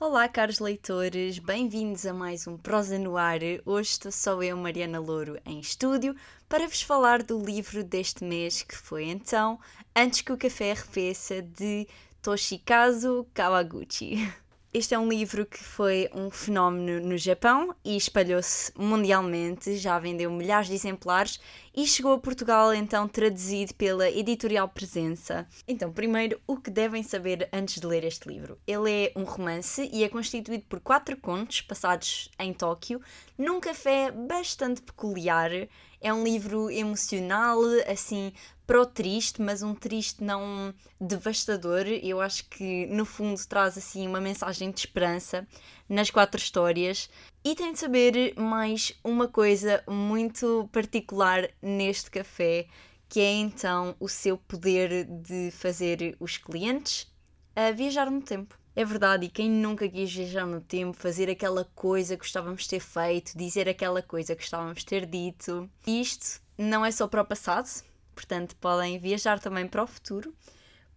Olá, caros leitores, bem-vindos a mais um Prosa no Ar. Hoje estou só eu, Mariana Louro, em estúdio para vos falar do livro deste mês que foi então Antes que o Café Arrefeça de Toshikazu Kawaguchi. Este é um livro que foi um fenómeno no Japão e espalhou-se mundialmente, já vendeu milhares de exemplares e chegou a Portugal então traduzido pela editorial Presença. Então, primeiro, o que devem saber antes de ler este livro? Ele é um romance e é constituído por quatro contos passados em Tóquio, num café bastante peculiar. É um livro emocional, assim, pro triste, mas um triste não devastador. Eu acho que no fundo traz assim uma mensagem de esperança nas quatro histórias. E tem de saber mais uma coisa muito particular neste café, que é então o seu poder de fazer os clientes a viajar no tempo. É verdade, e quem nunca quis viajar no tempo, fazer aquela coisa que gostávamos de ter feito, dizer aquela coisa que gostávamos de ter dito. Isto não é só para o passado, portanto podem viajar também para o futuro,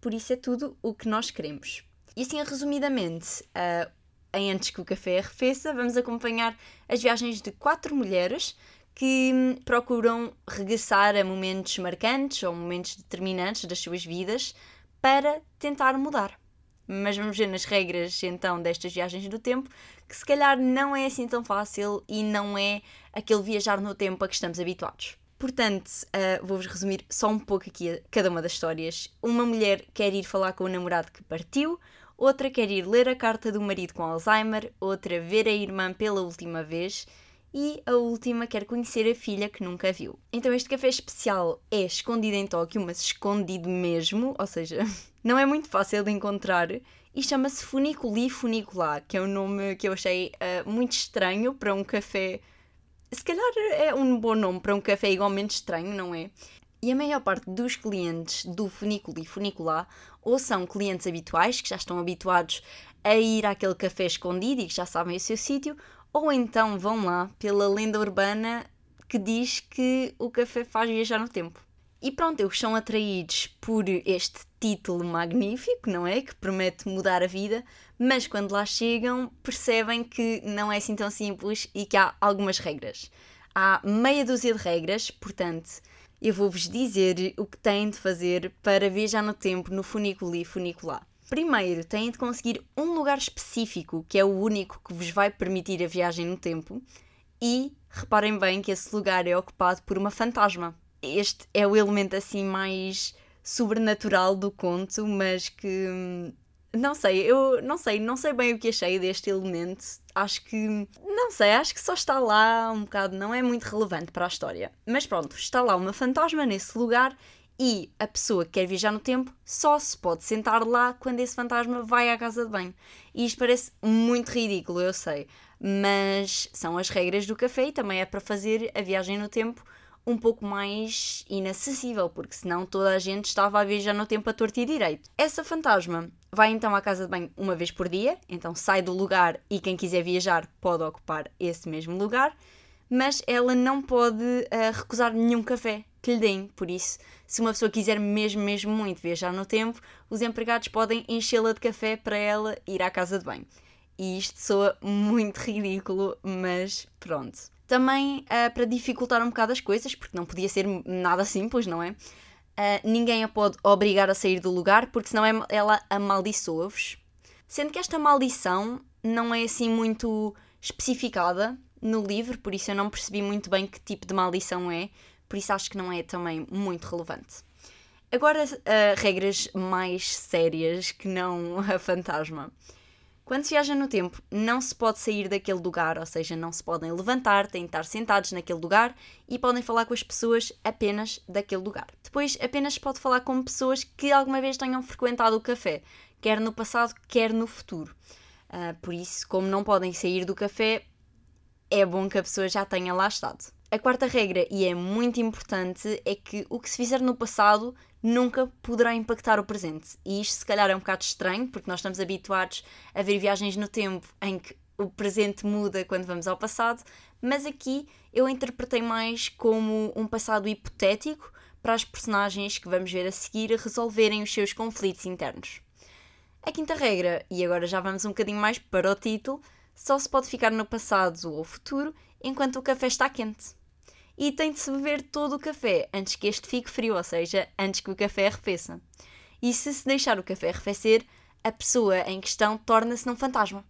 por isso é tudo o que nós queremos. E assim, resumidamente, uh, Antes que o Café Arrefeça, vamos acompanhar as viagens de quatro mulheres que hum, procuram regressar a momentos marcantes ou momentos determinantes das suas vidas para tentar mudar. Mas vamos ver nas regras então destas viagens do tempo que se calhar não é assim tão fácil e não é aquele viajar no tempo a que estamos habituados. Portanto, uh, vou-vos resumir só um pouco aqui cada uma das histórias. Uma mulher quer ir falar com o namorado que partiu, outra quer ir ler a carta do marido com Alzheimer, outra ver a irmã pela última vez e a última quer conhecer a filha que nunca viu. Então este café especial é escondido em Tóquio, mas escondido mesmo, ou seja, não é muito fácil de encontrar e chama-se Funiculi Funiculá, que é um nome que eu achei uh, muito estranho para um café se calhar é um bom nome para um café igualmente estranho, não é? E a maior parte dos clientes do Funículo e Funicular ou são clientes habituais, que já estão habituados a ir àquele café escondido e que já sabem o seu sítio, ou então vão lá pela lenda urbana que diz que o café faz viajar no tempo. E pronto, eles são atraídos por este título magnífico, não é? Que promete mudar a vida, mas quando lá chegam percebem que não é assim tão simples e que há algumas regras. Há meia dúzia de regras, portanto, eu vou-vos dizer o que têm de fazer para viajar no tempo no funículo e funicular. Primeiro, têm de conseguir um lugar específico, que é o único que vos vai permitir a viagem no tempo, e reparem bem que esse lugar é ocupado por uma fantasma este é o elemento assim mais sobrenatural do conto, mas que hum, não sei, eu não sei, não sei bem o que achei deste elemento. Acho que não sei, acho que só está lá um bocado, não é muito relevante para a história. Mas pronto, está lá uma fantasma nesse lugar e a pessoa que quer viajar no tempo só se pode sentar lá quando esse fantasma vai à casa de banho. E isto parece muito ridículo, eu sei, mas são as regras do café e também é para fazer a viagem no tempo um pouco mais inacessível, porque senão toda a gente estava a viajar no tempo a torto e direito. Essa fantasma vai então à casa de banho uma vez por dia, então sai do lugar e quem quiser viajar pode ocupar esse mesmo lugar, mas ela não pode uh, recusar nenhum café que lhe deem. Por isso, se uma pessoa quiser mesmo, mesmo muito viajar no tempo, os empregados podem enchê-la de café para ela ir à casa de banho. E isto soa muito ridículo, mas pronto. Também uh, para dificultar um bocado as coisas, porque não podia ser nada simples, não é? Uh, ninguém a pode obrigar a sair do lugar, porque senão é, ela amaldiçoa-vos. Sendo que esta maldição não é assim muito especificada no livro, por isso eu não percebi muito bem que tipo de maldição é, por isso acho que não é também muito relevante. Agora, uh, regras mais sérias que não a fantasma. Quando se viaja no tempo, não se pode sair daquele lugar, ou seja, não se podem levantar, têm de estar sentados naquele lugar e podem falar com as pessoas apenas daquele lugar. Depois, apenas pode falar com pessoas que alguma vez tenham frequentado o café, quer no passado, quer no futuro. Uh, por isso, como não podem sair do café, é bom que a pessoa já tenha lá estado. A quarta regra, e é muito importante, é que o que se fizer no passado nunca poderá impactar o presente. E isto, se calhar, é um bocado estranho, porque nós estamos habituados a ver viagens no tempo em que o presente muda quando vamos ao passado, mas aqui eu interpretei mais como um passado hipotético para as personagens que vamos ver a seguir resolverem os seus conflitos internos. A quinta regra, e agora já vamos um bocadinho mais para o título, só se pode ficar no passado ou futuro enquanto o café está quente. E tem de se beber todo o café antes que este fique frio, ou seja, antes que o café arrefeça. E se se deixar o café arrefecer, a pessoa em questão torna-se num fantasma.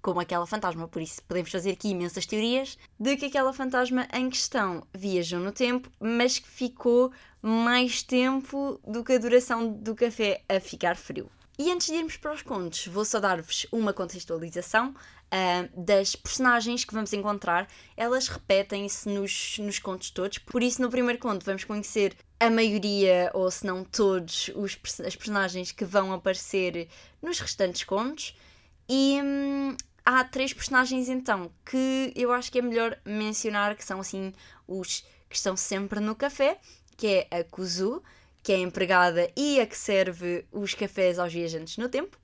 Como aquela fantasma, por isso podemos fazer aqui imensas teorias de que aquela fantasma em questão viajou no tempo, mas que ficou mais tempo do que a duração do café a ficar frio. E antes de irmos para os contos, vou só dar-vos uma contextualização uh, das personagens que vamos encontrar. Elas repetem-se nos, nos contos todos, por isso, no primeiro conto, vamos conhecer a maioria, ou se não todos, os, as personagens que vão aparecer nos restantes contos. E hum, há três personagens então que eu acho que é melhor mencionar, que são assim os que estão sempre no café, que é a Kuzu que é a empregada e a que serve os cafés aos viajantes no tempo,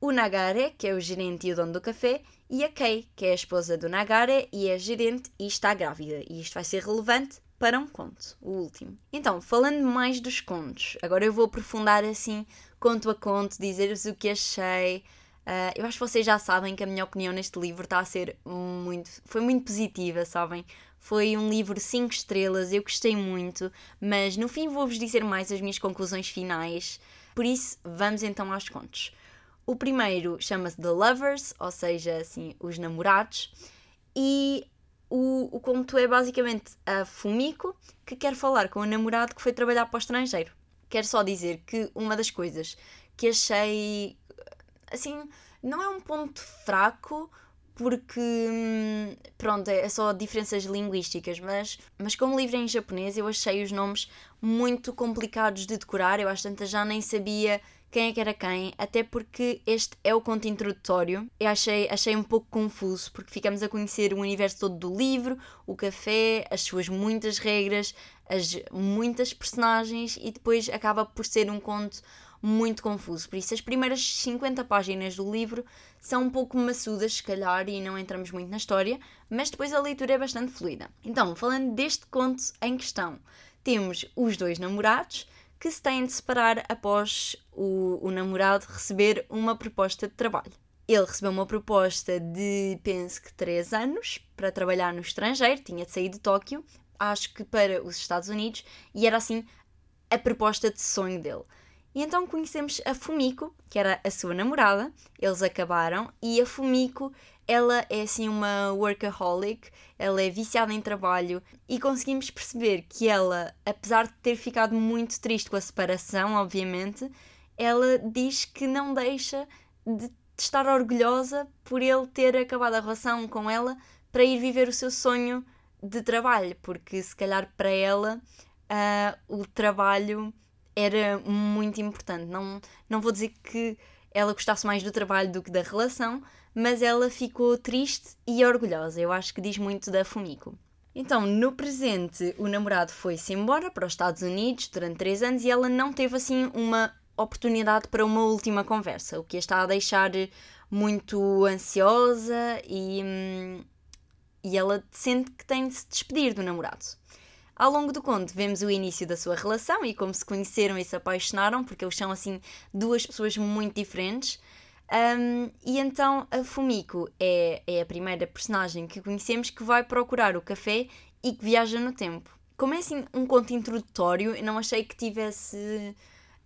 o Nagare, que é o gerente e o dono do café, e a Kei, que é a esposa do Nagare e é gerente e está grávida. E isto vai ser relevante para um conto, o último. Então, falando mais dos contos, agora eu vou aprofundar assim, conto a conto, dizer-vos o que achei. Uh, eu acho que vocês já sabem que a minha opinião neste livro está a ser muito. foi muito positiva, sabem? Foi um livro 5 estrelas, eu gostei muito, mas no fim vou-vos dizer mais as minhas conclusões finais. Por isso, vamos então aos contos. O primeiro chama-se The Lovers, ou seja, assim, os namorados, e o, o conto é basicamente a Fumiko que quer falar com o namorado que foi trabalhar para o estrangeiro. Quero só dizer que uma das coisas que achei assim, não é um ponto fraco, porque hum, pronto, é só diferenças linguísticas, mas, mas como o livro é em japonês, eu achei os nomes muito complicados de decorar, eu às tantas já nem sabia quem é que era quem, até porque este é o conto introdutório. Eu achei, achei um pouco confuso, porque ficamos a conhecer o universo todo do livro, o café, as suas muitas regras, as muitas personagens, e depois acaba por ser um conto muito confuso. Por isso, as primeiras 50 páginas do livro são um pouco maçudas, se calhar, e não entramos muito na história, mas depois a leitura é bastante fluida. Então, falando deste conto em questão, temos os dois namorados que se têm de separar após o, o namorado receber uma proposta de trabalho. Ele recebeu uma proposta de, penso que, 3 anos para trabalhar no estrangeiro, tinha de sair de Tóquio, acho que para os Estados Unidos, e era assim a proposta de sonho dele. E então conhecemos a Fumiko, que era a sua namorada, eles acabaram, e a Fumiko, ela é assim uma workaholic, ela é viciada em trabalho, e conseguimos perceber que ela, apesar de ter ficado muito triste com a separação, obviamente, ela diz que não deixa de estar orgulhosa por ele ter acabado a relação com ela para ir viver o seu sonho de trabalho, porque se calhar para ela uh, o trabalho era muito importante. Não, não vou dizer que ela gostasse mais do trabalho do que da relação, mas ela ficou triste e orgulhosa. Eu acho que diz muito da Fumiko. Então, no presente, o namorado foi-se embora para os Estados Unidos durante três anos e ela não teve assim uma oportunidade para uma última conversa, o que a está a deixar muito ansiosa e, hum, e ela sente que tem de se despedir do namorado. Ao longo do conto vemos o início da sua relação e como se conheceram e se apaixonaram, porque eles são assim duas pessoas muito diferentes. Um, e então a Fumiko é, é a primeira personagem que conhecemos que vai procurar o café e que viaja no tempo. Como é assim um conto introdutório, eu não achei que tivesse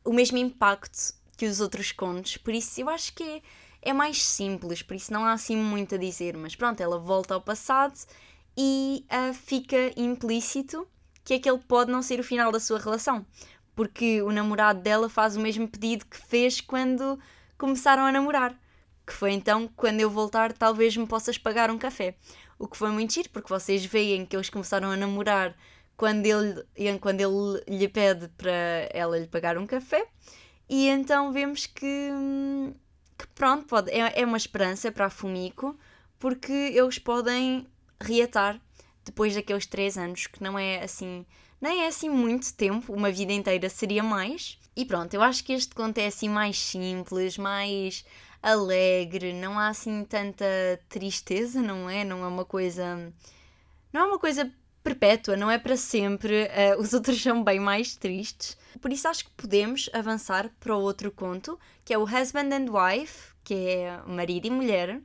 o mesmo impacto que os outros contos, por isso eu acho que é, é mais simples, por isso não há assim muito a dizer. Mas pronto, ela volta ao passado e uh, fica implícito que aquele pode não ser o final da sua relação, porque o namorado dela faz o mesmo pedido que fez quando começaram a namorar, que foi então quando eu voltar talvez me possas pagar um café. O que foi muito giro, porque vocês veem que eles começaram a namorar quando ele, quando ele lhe pede para ela lhe pagar um café, e então vemos que, que pronto, pode, é, é uma esperança para a Fumiko, porque eles podem reatar depois daqueles três anos, que não é assim, nem é assim muito tempo, uma vida inteira seria mais. E pronto, eu acho que este conto é assim mais simples, mais alegre, não há assim tanta tristeza, não é? Não é uma coisa. Não é uma coisa perpétua, não é para sempre. Uh, os outros são bem mais tristes. Por isso acho que podemos avançar para o outro conto, que é o Husband and Wife, que é marido e mulher.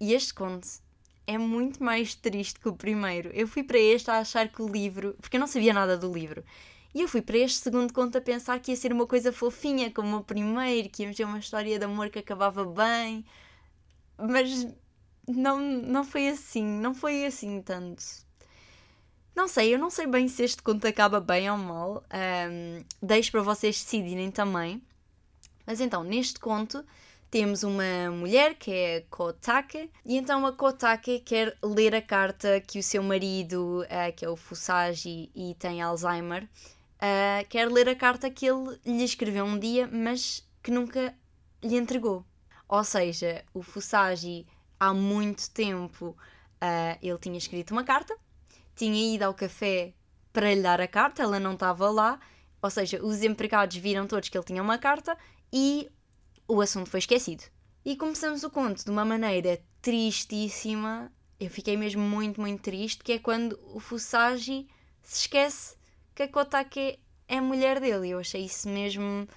E este conto é muito mais triste que o primeiro. Eu fui para este a achar que o livro. Porque eu não sabia nada do livro. E eu fui para este segundo conto a pensar que ia ser uma coisa fofinha, como o primeiro, que íamos ter uma história de amor que acabava bem. Mas não, não foi assim, não foi assim tanto. Não sei, eu não sei bem se este conto acaba bem ou mal. Um, deixo para vocês decidirem também. Mas então, neste conto, temos uma mulher que é Kotake, e então a Kotake quer ler a carta que o seu marido, uh, que é o Fusagi e tem Alzheimer, uh, quer ler a carta que ele lhe escreveu um dia, mas que nunca lhe entregou. Ou seja, o Fusagi há muito tempo uh, ele tinha escrito uma carta, tinha ido ao café para lhe dar a carta, ela não estava lá, ou seja, os empregados viram todos que ele tinha uma carta e o assunto foi esquecido. E começamos o conto de uma maneira tristíssima. Eu fiquei mesmo muito, muito triste, que é quando o Fusagi se esquece que a Kotake é a mulher dele. Eu achei isso mesmo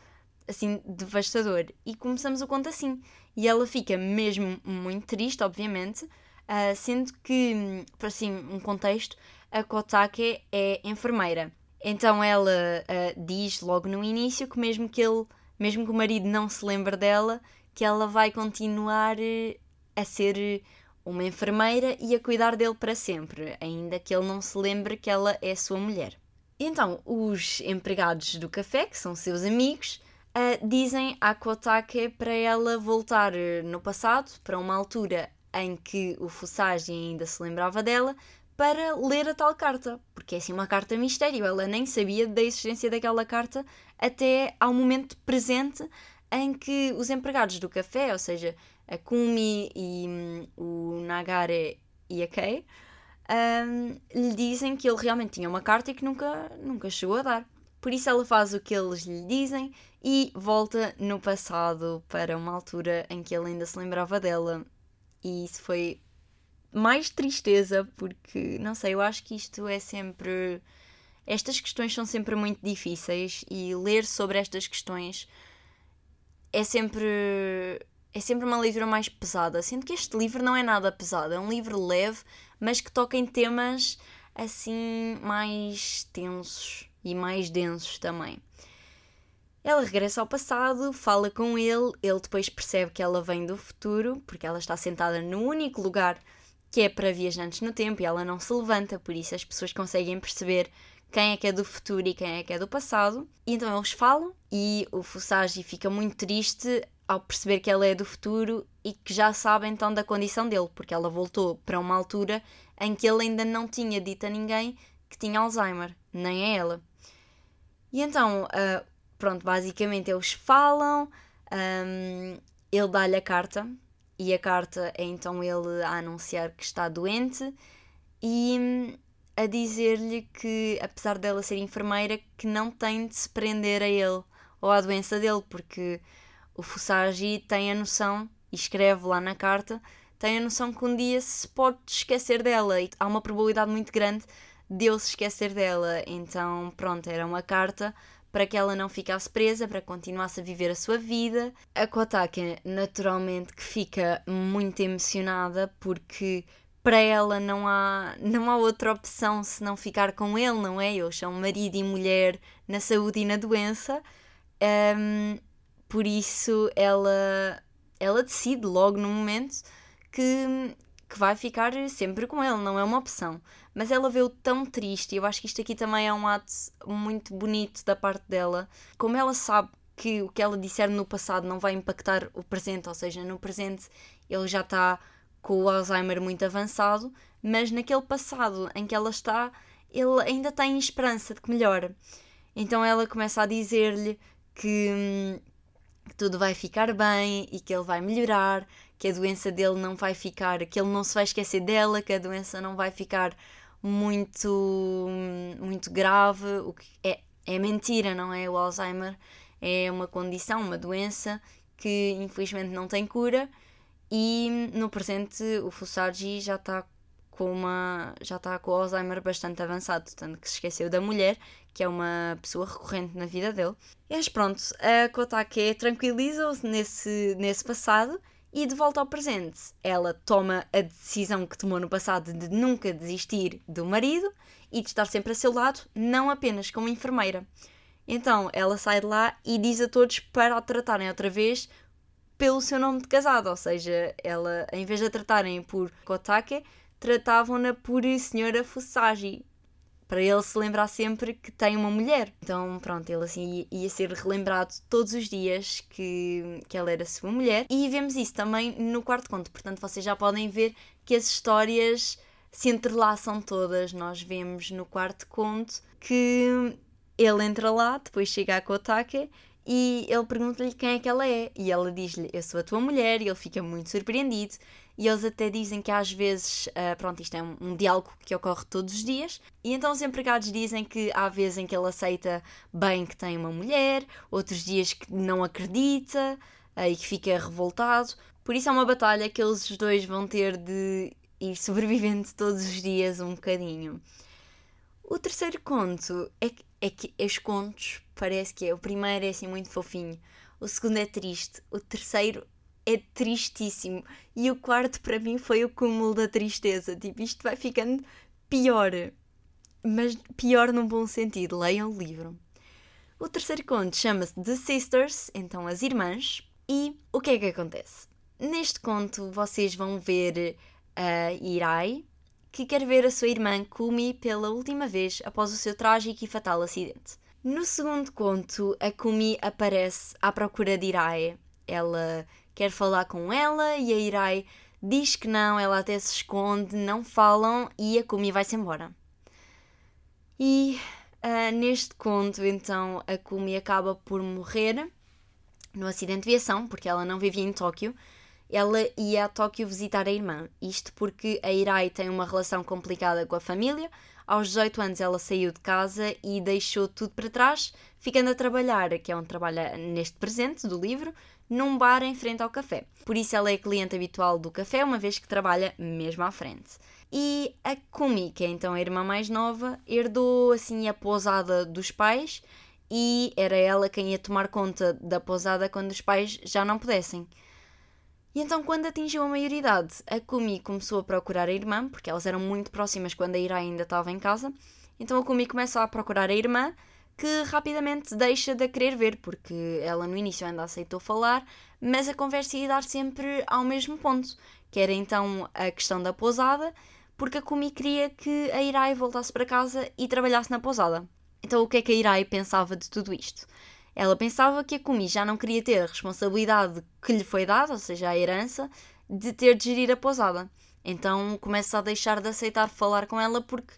assim devastador. E começamos o conto assim. E ela fica mesmo muito triste, obviamente, uh, sendo que, para assim, um contexto, a Kotake é enfermeira. Então ela uh, diz logo no início que mesmo que ele mesmo que o marido não se lembre dela, que ela vai continuar eh, a ser eh, uma enfermeira e a cuidar dele para sempre, ainda que ele não se lembre que ela é sua mulher. Então, os empregados do café, que são seus amigos, uh, dizem à Kotake para ela voltar no passado, para uma altura em que o Fusagi ainda se lembrava dela, para ler a tal carta, porque é assim uma carta mistério, ela nem sabia da existência daquela carta até ao momento presente em que os empregados do café, ou seja, a Kumi e hum, o Nagare e a Kei, um, lhe dizem que ele realmente tinha uma carta e que nunca, nunca chegou a dar. Por isso ela faz o que eles lhe dizem e volta no passado para uma altura em que ele ainda se lembrava dela. E isso foi mais tristeza, porque não sei, eu acho que isto é sempre. Estas questões são sempre muito difíceis e ler sobre estas questões é sempre. É sempre uma leitura mais pesada, sendo que este livro não é nada pesado, é um livro leve, mas que toca em temas assim mais tensos e mais densos também. Ela regressa ao passado, fala com ele, ele depois percebe que ela vem do futuro, porque ela está sentada no único lugar que é para viajantes no tempo e ela não se levanta, por isso as pessoas conseguem perceber quem é que é do futuro e quem é que é do passado. E então eles falam e o Fusagi fica muito triste ao perceber que ela é do futuro e que já sabe então da condição dele, porque ela voltou para uma altura em que ele ainda não tinha dito a ninguém que tinha Alzheimer, nem a ela. E então, uh, pronto, basicamente eles falam, um, ele dá-lhe a carta e a carta é então ele a anunciar que está doente e hum, a dizer-lhe que, apesar dela ser enfermeira, que não tem de se prender a ele ou à doença dele, porque o Fusagi tem a noção, e escreve lá na carta, tem a noção que um dia se pode esquecer dela e há uma probabilidade muito grande de ele se esquecer dela. Então, pronto, era uma carta para que ela não ficasse presa, para que continuasse a viver a sua vida. A Kotake, naturalmente, que fica muito emocionada porque para ela não há, não há outra opção se não ficar com ele, não é? Eles são marido e mulher na saúde e na doença. Um, por isso ela, ela decide logo no momento que, que vai ficar sempre com ele, não é uma opção mas ela veio tão triste. E eu acho que isto aqui também é um ato muito bonito da parte dela. Como ela sabe que o que ela disser no passado não vai impactar o presente, ou seja, no presente ele já está com o Alzheimer muito avançado, mas naquele passado em que ela está, ele ainda tem esperança de que melhore. Então ela começa a dizer-lhe que, que tudo vai ficar bem e que ele vai melhorar, que a doença dele não vai ficar, que ele não se vai esquecer dela, que a doença não vai ficar muito, muito grave, o que é, é mentira, não é? O Alzheimer é uma condição, uma doença que infelizmente não tem cura e no presente o Fusagi já está com uma. já está com o Alzheimer bastante avançado, tanto que se esqueceu da mulher, que é uma pessoa recorrente na vida dele. Mas pronto, a Kotake tranquiliza-se nesse, nesse passado e de volta ao presente, ela toma a decisão que tomou no passado de nunca desistir do marido e de estar sempre a seu lado, não apenas como enfermeira. Então ela sai de lá e diz a todos para a tratarem outra vez pelo seu nome de casado, ou seja, ela, em vez de a tratarem por Kotake, tratavam-na por Senhora Fusagi, para ele se lembrar sempre que tem uma mulher. Então, pronto, ele assim ia, ser relembrado todos os dias que, que ela era sua mulher. E vemos isso também no quarto conto. Portanto, vocês já podem ver que as histórias se entrelaçam todas. Nós vemos no quarto conto que ele entra lá, depois chega a Kotake e ele pergunta-lhe quem é que ela é. E ela diz-lhe: Eu sou a tua mulher. E ele fica muito surpreendido. E eles até dizem que às vezes, uh, pronto, isto é um, um, diálogo que ocorre todos os dias. E então os empregados dizem que há vezes em que ele aceita bem que tem uma mulher, outros dias que não acredita uh, e que fica revoltado. Por isso é uma batalha que eles dois vão ter de ir sobrevivendo todos os dias um bocadinho. O terceiro conto é que, é que os contos parece que é. O primeiro é assim muito fofinho, o segundo é triste, o terceiro é tristíssimo e o quarto para mim foi o cúmulo da tristeza. Tipo, isto vai ficando pior, mas pior num bom sentido. Leiam o livro. O terceiro conto chama-se The Sisters, então as irmãs. E o que é que acontece? Neste conto vocês vão ver a Irai, que quer ver a sua irmã Kumi pela última vez após o seu trágico e fatal acidente. No segundo conto, a Kumi aparece à procura de Irai. Ela quer falar com ela e a Irai diz que não, ela até se esconde, não falam e a Kumi vai-se embora. E uh, neste conto, então, a Kumi acaba por morrer no acidente de viação, porque ela não vivia em Tóquio ela ia a Tóquio visitar a irmã. Isto porque a Irai tem uma relação complicada com a família. Aos 18 anos ela saiu de casa e deixou tudo para trás, ficando a trabalhar, que é onde trabalha neste presente do livro, num bar em frente ao café. Por isso ela é cliente habitual do café, uma vez que trabalha mesmo à frente. E a Kumi, que é então a irmã mais nova, herdou assim a pousada dos pais e era ela quem ia tomar conta da pousada quando os pais já não pudessem. E então, quando atingiu a maioridade, a Kumi começou a procurar a irmã, porque elas eram muito próximas quando a Ira ainda estava em casa. Então a Kumi começa a procurar a irmã, que rapidamente deixa de a querer ver, porque ela no início ainda aceitou falar, mas a conversa ia dar sempre ao mesmo ponto, que era então a questão da pousada, porque a Kumi queria que a Irai voltasse para casa e trabalhasse na pousada. Então o que é que a Irai pensava de tudo isto? Ela pensava que a Kumi já não queria ter a responsabilidade que lhe foi dada, ou seja, a herança, de ter de gerir a pousada. Então começa a deixar de aceitar falar com ela porque,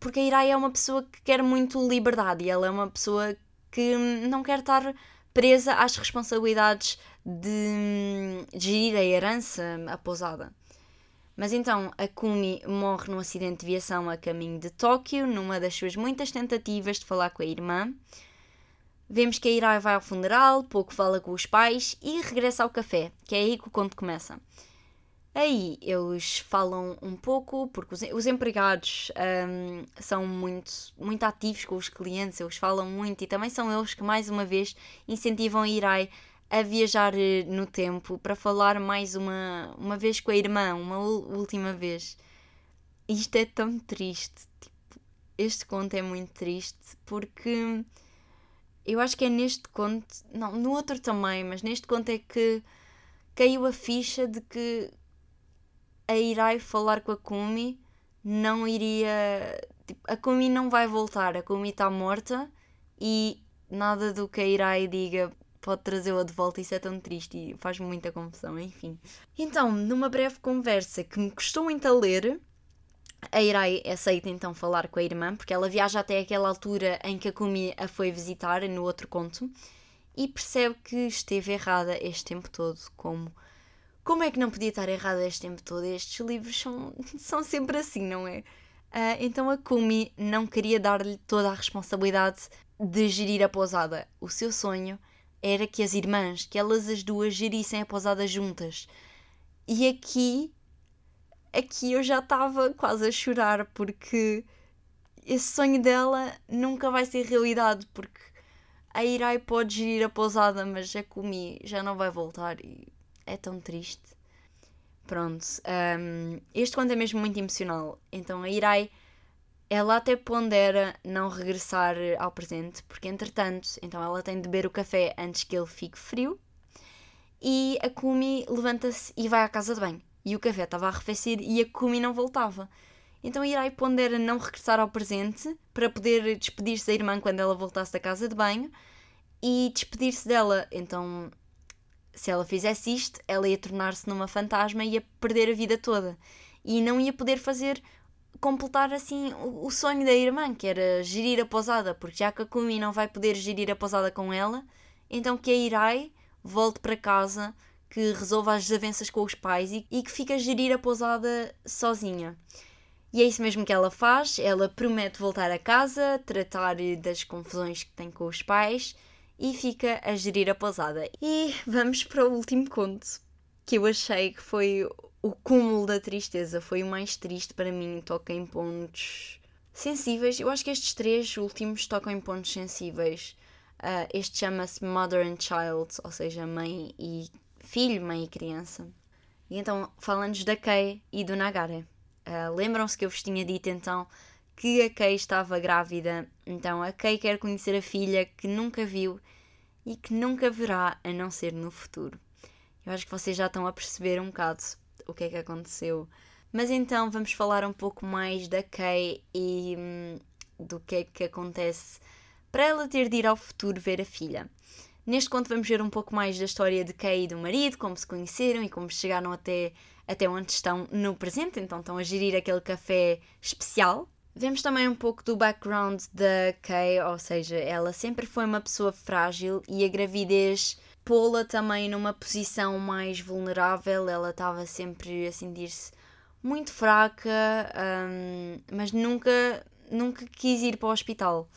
porque a Irai é uma pessoa que quer muito liberdade e ela é uma pessoa que não quer estar presa às responsabilidades de, de gerir a herança, a pousada. Mas então a Kumi morre num acidente de viação a caminho de Tóquio, numa das suas muitas tentativas de falar com a irmã. Vemos que a Irai vai ao funeral, pouco fala com os pais e regressa ao café, que é aí que o conto começa. Aí eles falam um pouco, porque os, os empregados um, são muito, muito ativos com os clientes, eles falam muito e também são eles que, mais uma vez, incentivam a Irai a viajar eh, no tempo para falar mais uma, uma vez com a irmã, uma última vez. Isto é tão triste. Tipo, este conto é muito triste porque eu acho que é neste conto, não, no outro também, mas neste conto é que caiu a ficha de que a Irai falar com a Kumi não iria. Tipo, a Kumi não vai voltar, a Kumi está morta e nada do que a Irai diga pode trazê-la de volta. Isso é tão triste e faz muita confusão, enfim. Então, numa breve conversa que me custou muito a ler, a Irai aceita então falar com a irmã, porque ela viaja até aquela altura em que a Kumi a foi visitar, no outro conto, e percebe que esteve errada este tempo todo. Como, como é que não podia estar errada este tempo todo? Estes livros são, são sempre assim, não é? Uh, então a Kumi não queria dar-lhe toda a responsabilidade de gerir a pousada. O seu sonho era que as irmãs, que elas as duas gerissem a pousada juntas. E aqui aqui eu já estava quase a chorar porque esse sonho dela nunca vai ser realidade porque a Irai pode gerir a pousada, mas a Kumi já não vai voltar e é tão triste. Pronto, um, este conto é mesmo muito emocional. Então a Irai, ela até pondera não regressar ao presente, porque entretanto, então ela tem de beber o café antes que ele fique frio. E a Kumi levanta-se e vai à casa de banho. E o café estava a arrefecer e a Kumi não voltava. Então Irai pondera não regressar ao presente para poder despedir-se da irmã quando ela voltasse da casa de banho e despedir-se dela. Então, se ela fizesse isto, ela ia tornar-se numa fantasma e ia perder a vida toda. E não ia poder fazer, completar assim o sonho da irmã, que era gerir a posada, porque já que a Kumi não vai poder gerir a posada com ela, então que a Irai volte para casa, que resolva as desavenças com os pais e, e que fique a gerir a posada sozinha. E é isso mesmo que ela faz. Ela promete voltar a casa, tratar das confusões que tem com os pais e fica a gerir a pousada. E vamos para o último conto, que eu achei que foi o cúmulo da tristeza. Foi o mais triste para mim. Toca em pontos sensíveis. Eu acho que estes três últimos tocam em pontos sensíveis. Uh, este chama-se Mother and Child, ou seja, mãe e filho, mãe e criança. E então, falando da Kei e do Nagare. Uh, Lembram-se que eu vos tinha dito então que a Kay estava grávida, então a Kay quer conhecer a filha que nunca viu e que nunca verá a não ser no futuro. Eu acho que vocês já estão a perceber um bocado o que é que aconteceu. Mas então vamos falar um pouco mais da Kay e hum, do que é que acontece para ela ter de ir ao futuro ver a filha. Neste conto vamos ver um pouco mais da história de Kay e do marido, como se conheceram e como chegaram até até onde estão no presente, então estão a gerir aquele café especial. Vemos também um pouco do background da Kay, ou seja, ela sempre foi uma pessoa frágil e a gravidez pô-la também numa posição mais vulnerável. Ela estava sempre a sentir-se muito fraca, um, mas nunca, nunca quis ir para o hospital.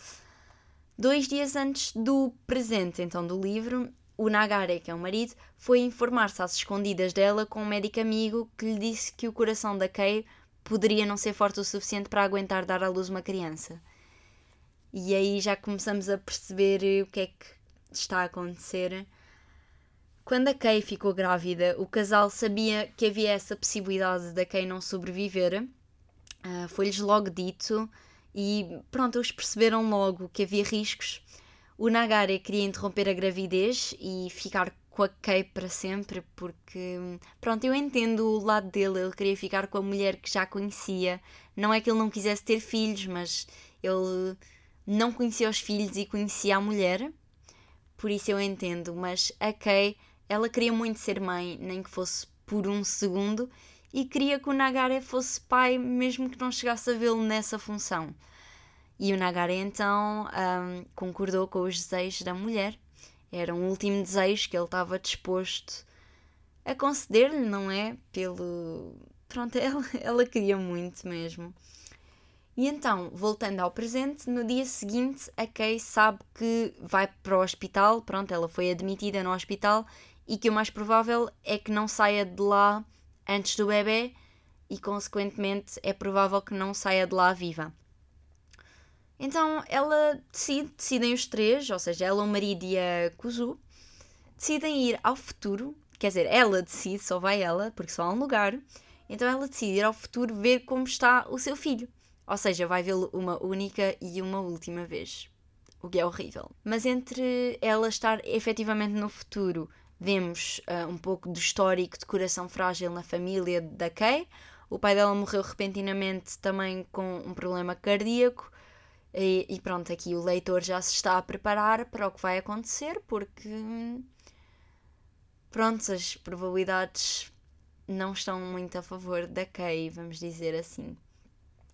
Dois dias antes do presente, então, do livro, o Nagare, que é o marido, foi informar-se às escondidas dela com um médico amigo que lhe disse que o coração da Kay poderia não ser forte o suficiente para aguentar dar à luz uma criança. E aí já começamos a perceber o que é que está a acontecer. Quando a Kay ficou grávida, o casal sabia que havia essa possibilidade da Kay não sobreviver. Uh, Foi-lhes logo dito e pronto, eles perceberam logo que havia riscos o Nagare queria interromper a gravidez e ficar com a Kay para sempre, porque, pronto, eu entendo o lado dele, ele queria ficar com a mulher que já conhecia. Não é que ele não quisesse ter filhos, mas ele não conhecia os filhos e conhecia a mulher, por isso eu entendo. Mas a Kay, ela queria muito ser mãe, nem que fosse por um segundo, e queria que o Nagare fosse pai, mesmo que não chegasse a vê-lo nessa função. E o Nagare então um, concordou com os desejos da mulher. Era um último desejo que ele estava disposto a conceder-lhe, não é? Pelo. Pronto, ela, ela queria muito mesmo. E então, voltando ao presente, no dia seguinte a Kay sabe que vai para o hospital, pronto, ela foi admitida no hospital e que o mais provável é que não saia de lá antes do bebê e, consequentemente, é provável que não saia de lá viva. Então ela decide, decidem os três, ou seja, ela, o marido e a Kuzu, decidem ir ao futuro. Quer dizer, ela decide, só vai ela, porque só há um lugar. Então ela decide ir ao futuro ver como está o seu filho. Ou seja, vai vê-lo uma única e uma última vez. O que é horrível. Mas entre ela estar efetivamente no futuro, vemos uh, um pouco do histórico de coração frágil na família da Kay. O pai dela morreu repentinamente também com um problema cardíaco e, e, pronto, aqui o leitor já se está a preparar para o que vai acontecer, porque pronto, as probabilidades não estão muito a favor da Kay, vamos dizer assim.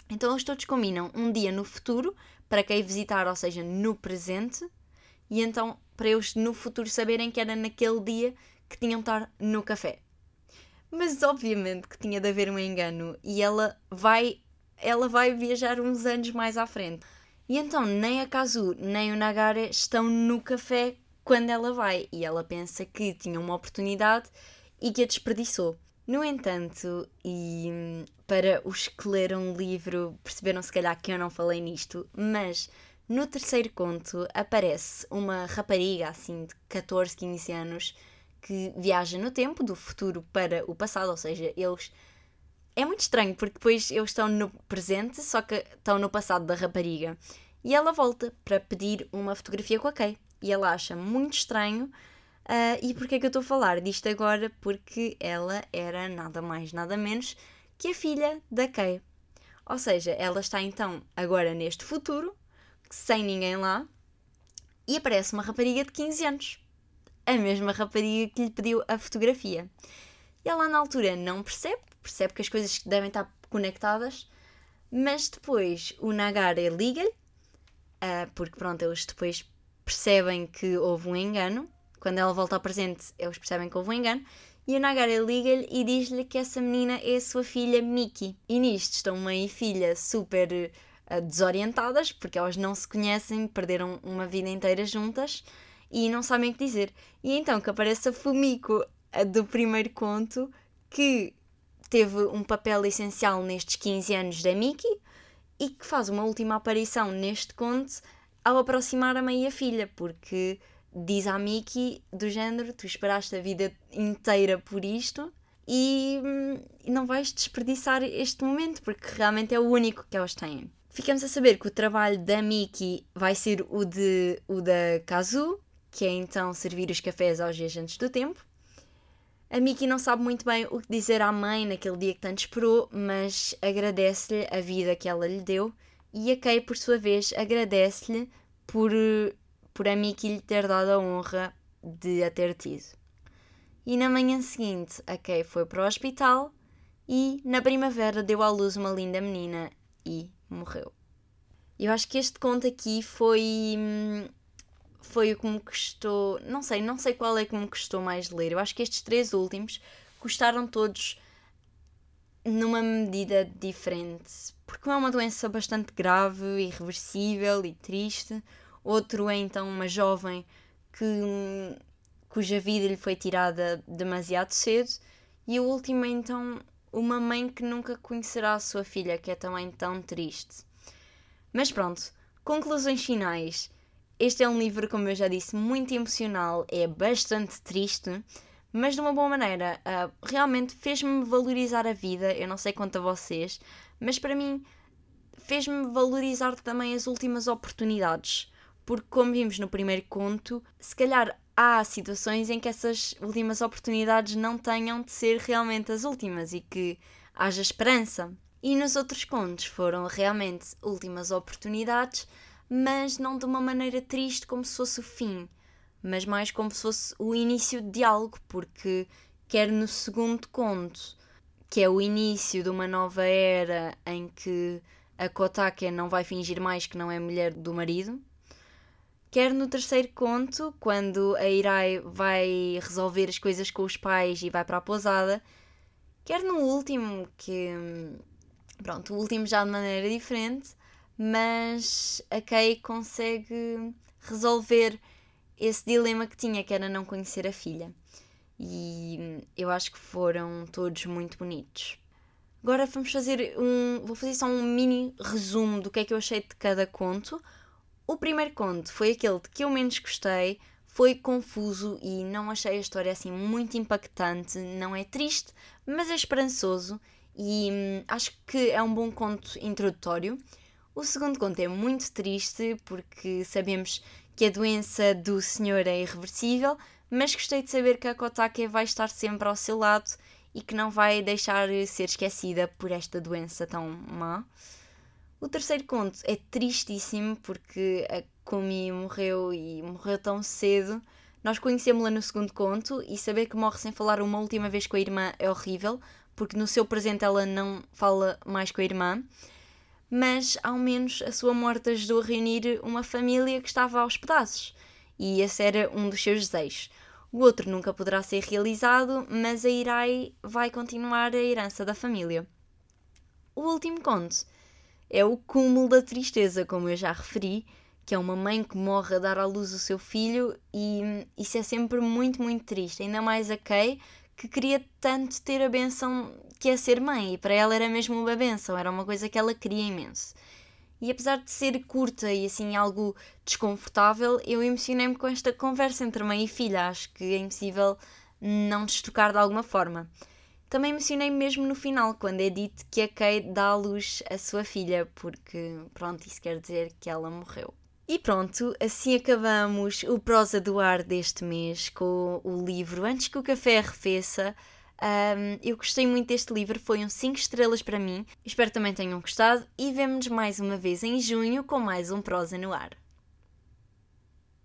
Então eles todos combinam um dia no futuro para Kay visitar, ou seja, no presente, e então para eles no futuro saberem que era naquele dia que tinham de estar no café. Mas obviamente que tinha de haver um engano e ela vai ela vai viajar uns anos mais à frente. E então nem a Kazu nem o Nagare estão no café quando ela vai e ela pensa que tinha uma oportunidade e que a desperdiçou. No entanto, e para os que leram o livro perceberam se calhar que eu não falei nisto, mas no terceiro conto aparece uma rapariga assim de 14, 15 anos que viaja no tempo, do futuro para o passado, ou seja, eles. É muito estranho porque depois eles estão no presente, só que estão no passado da rapariga. E ela volta para pedir uma fotografia com a Kay. E ela acha muito estranho. Uh, e porquê é que eu estou a falar disto agora? Porque ela era nada mais, nada menos que a filha da Kay. Ou seja, ela está então agora neste futuro, sem ninguém lá, e aparece uma rapariga de 15 anos a mesma rapariga que lhe pediu a fotografia. E ela, na altura, não percebe, percebe que as coisas devem estar conectadas, mas depois o Nagara liga-lhe, uh, porque pronto, eles depois percebem que houve um engano. Quando ela volta ao presente, eles percebem que houve um engano. E o Nagara liga-lhe e diz-lhe que essa menina é a sua filha Miki. E nisto estão mãe e filha super desorientadas, porque elas não se conhecem, perderam uma vida inteira juntas e não sabem o que dizer. E então que aparece a Fumiko do primeiro conto que teve um papel essencial nestes 15 anos da Miki e que faz uma última aparição neste conto ao aproximar a mãe e a filha, porque diz à Miki do género: Tu esperaste a vida inteira por isto e hum, não vais desperdiçar este momento, porque realmente é o único que elas têm. Ficamos a saber que o trabalho da Miki vai ser o, de, o da Kazu, que é então servir os cafés aos viajantes do tempo. A Miki não sabe muito bem o que dizer à mãe naquele dia que tanto esperou, mas agradece-lhe a vida que ela lhe deu e a Kay, por sua vez, agradece-lhe por, por a Miki lhe ter dado a honra de a ter tido. E na manhã seguinte, a Kay foi para o hospital e, na primavera, deu à luz uma linda menina e morreu. Eu acho que este conto aqui foi foi o que me custou. Não sei, não sei qual é que me custou mais ler. Eu acho que estes três últimos custaram todos numa medida diferente. Porque um é uma doença bastante grave, irreversível e triste. Outro é então uma jovem que, cuja vida lhe foi tirada demasiado cedo. E o último é então uma mãe que nunca conhecerá a sua filha, que é também tão triste. Mas pronto, conclusões finais. Este é um livro, como eu já disse, muito emocional, é bastante triste, mas de uma boa maneira. Uh, realmente fez-me valorizar a vida. Eu não sei quanto a vocês, mas para mim fez-me valorizar também as últimas oportunidades. Porque, como vimos no primeiro conto, se calhar há situações em que essas últimas oportunidades não tenham de ser realmente as últimas e que haja esperança. E nos outros contos foram realmente últimas oportunidades mas não de uma maneira triste como se fosse o fim, mas mais como se fosse o início de algo, porque quer no segundo conto, que é o início de uma nova era em que a Kotake não vai fingir mais que não é mulher do marido, quer no terceiro conto, quando a Irai vai resolver as coisas com os pais e vai para a pousada, quer no último, que pronto, o último já de maneira diferente, mas a Kay consegue resolver esse dilema que tinha, que era não conhecer a filha. E eu acho que foram todos muito bonitos. Agora vamos fazer um. Vou fazer só um mini resumo do que é que eu achei de cada conto. O primeiro conto foi aquele de que eu menos gostei, foi confuso e não achei a história assim muito impactante. Não é triste, mas é esperançoso e hum, acho que é um bom conto introdutório. O segundo conto é muito triste porque sabemos que a doença do senhor é irreversível, mas gostei de saber que a Kotake vai estar sempre ao seu lado e que não vai deixar ser esquecida por esta doença tão má. O terceiro conto é tristíssimo porque a Kumi morreu e morreu tão cedo. Nós conhecemos-la no segundo conto e saber que morre sem falar uma última vez com a irmã é horrível, porque no seu presente ela não fala mais com a irmã mas ao menos a sua morte ajudou a reunir uma família que estava aos pedaços, e esse era um dos seus desejos. O outro nunca poderá ser realizado, mas a Irai vai continuar a herança da família. O último conto é o cúmulo da tristeza, como eu já referi, que é uma mãe que morre a dar à luz o seu filho, e isso é sempre muito, muito triste. Ainda mais a Kay, que queria tanto ter a benção que é ser mãe, e para ela era mesmo uma benção, era uma coisa que ela queria imenso. E apesar de ser curta e assim algo desconfortável, eu emocionei-me com esta conversa entre mãe e filha. Acho que é impossível não destocar de alguma forma. Também emocionei-me mesmo no final, quando é dito que a Kate dá à luz a sua filha, porque, pronto, isso quer dizer que ela morreu. E pronto, assim acabamos o Prosa do Ar deste mês com o livro Antes que o Café Arrefeça. Um, eu gostei muito deste livro, foi um 5 estrelas para mim. Espero também tenham gostado e vemo-nos mais uma vez em junho com mais um Prosa no Ar.